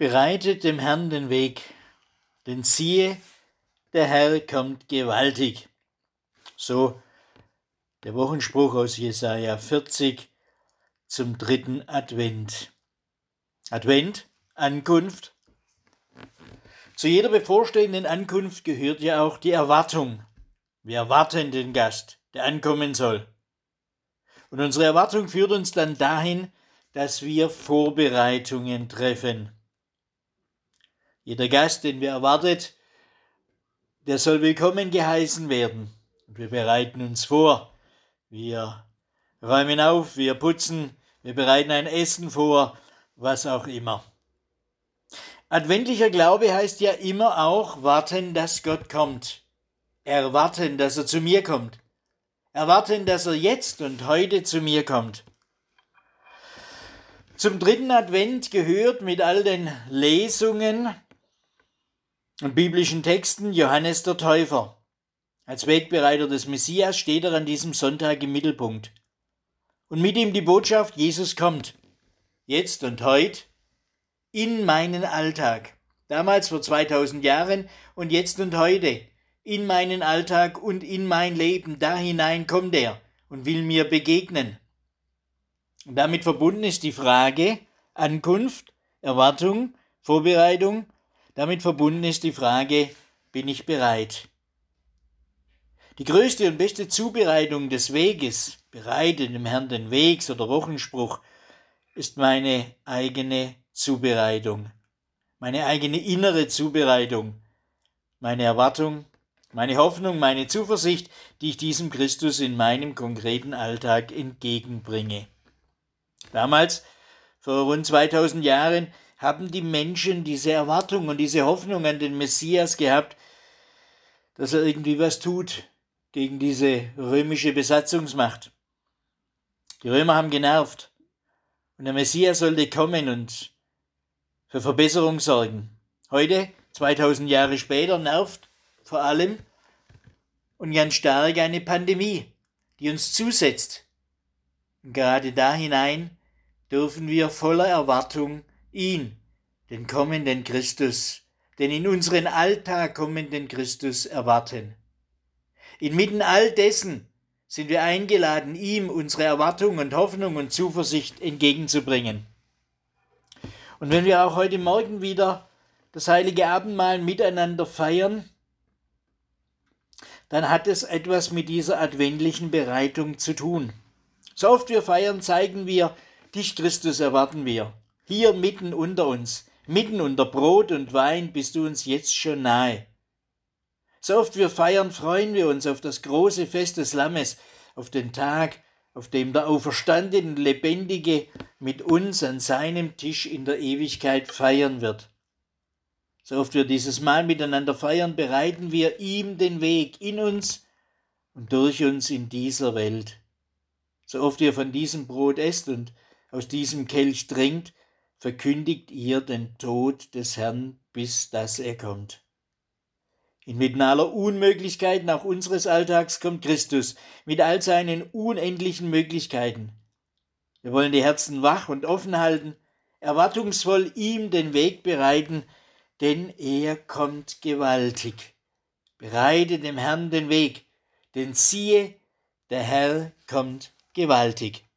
Bereitet dem Herrn den Weg, denn siehe, der Herr kommt gewaltig. So der Wochenspruch aus Jesaja 40 zum dritten Advent. Advent, Ankunft. Zu jeder bevorstehenden Ankunft gehört ja auch die Erwartung. Wir erwarten den Gast, der ankommen soll. Und unsere Erwartung führt uns dann dahin, dass wir Vorbereitungen treffen. Jeder Gast, den wir erwartet, der soll willkommen geheißen werden. Und wir bereiten uns vor. Wir räumen auf, wir putzen, wir bereiten ein Essen vor, was auch immer. Adventlicher Glaube heißt ja immer auch warten, dass Gott kommt. Erwarten, dass er zu mir kommt. Erwarten, dass er jetzt und heute zu mir kommt. Zum dritten Advent gehört mit all den Lesungen und biblischen Texten Johannes der Täufer. Als Wegbereiter des Messias steht er an diesem Sonntag im Mittelpunkt. Und mit ihm die Botschaft, Jesus kommt. Jetzt und heute in meinen Alltag. Damals vor 2000 Jahren und jetzt und heute. In meinen Alltag und in mein Leben. Da hinein kommt er und will mir begegnen. Und damit verbunden ist die Frage Ankunft, Erwartung, Vorbereitung. Damit verbunden ist die Frage, bin ich bereit? Die größte und beste Zubereitung des Weges, bereite dem Herrn den Wegs oder Wochenspruch, ist meine eigene Zubereitung, meine eigene innere Zubereitung, meine Erwartung, meine Hoffnung, meine Zuversicht, die ich diesem Christus in meinem konkreten Alltag entgegenbringe. Damals, vor rund 2000 Jahren, haben die Menschen diese Erwartung und diese Hoffnung an den Messias gehabt, dass er irgendwie was tut gegen diese römische Besatzungsmacht. Die Römer haben genervt und der Messias sollte kommen und für Verbesserung sorgen. Heute, 2000 Jahre später, nervt vor allem und ganz stark eine Pandemie, die uns zusetzt. Und gerade da hinein dürfen wir voller Erwartung ihn, den kommenden Christus, den in unseren Alltag kommenden Christus erwarten. Inmitten all dessen sind wir eingeladen, ihm unsere Erwartung und Hoffnung und Zuversicht entgegenzubringen. Und wenn wir auch heute Morgen wieder das heilige Abendmahl miteinander feiern, dann hat es etwas mit dieser adventlichen Bereitung zu tun. So oft wir feiern, zeigen wir, dich Christus erwarten wir. Hier mitten unter uns, mitten unter Brot und Wein bist du uns jetzt schon nahe. So oft wir feiern, freuen wir uns auf das große Fest des Lammes, auf den Tag, auf dem der auferstandene Lebendige mit uns an seinem Tisch in der Ewigkeit feiern wird. So oft wir dieses Mal miteinander feiern, bereiten wir ihm den Weg in uns und durch uns in dieser Welt. So oft ihr von diesem Brot esst und aus diesem Kelch trinkt, verkündigt ihr den Tod des Herrn, bis dass er kommt. Inmitten aller Unmöglichkeiten auch unseres Alltags kommt Christus mit all seinen unendlichen Möglichkeiten. Wir wollen die Herzen wach und offen halten, erwartungsvoll ihm den Weg bereiten, denn er kommt gewaltig. Bereite dem Herrn den Weg, denn siehe, der Herr kommt gewaltig.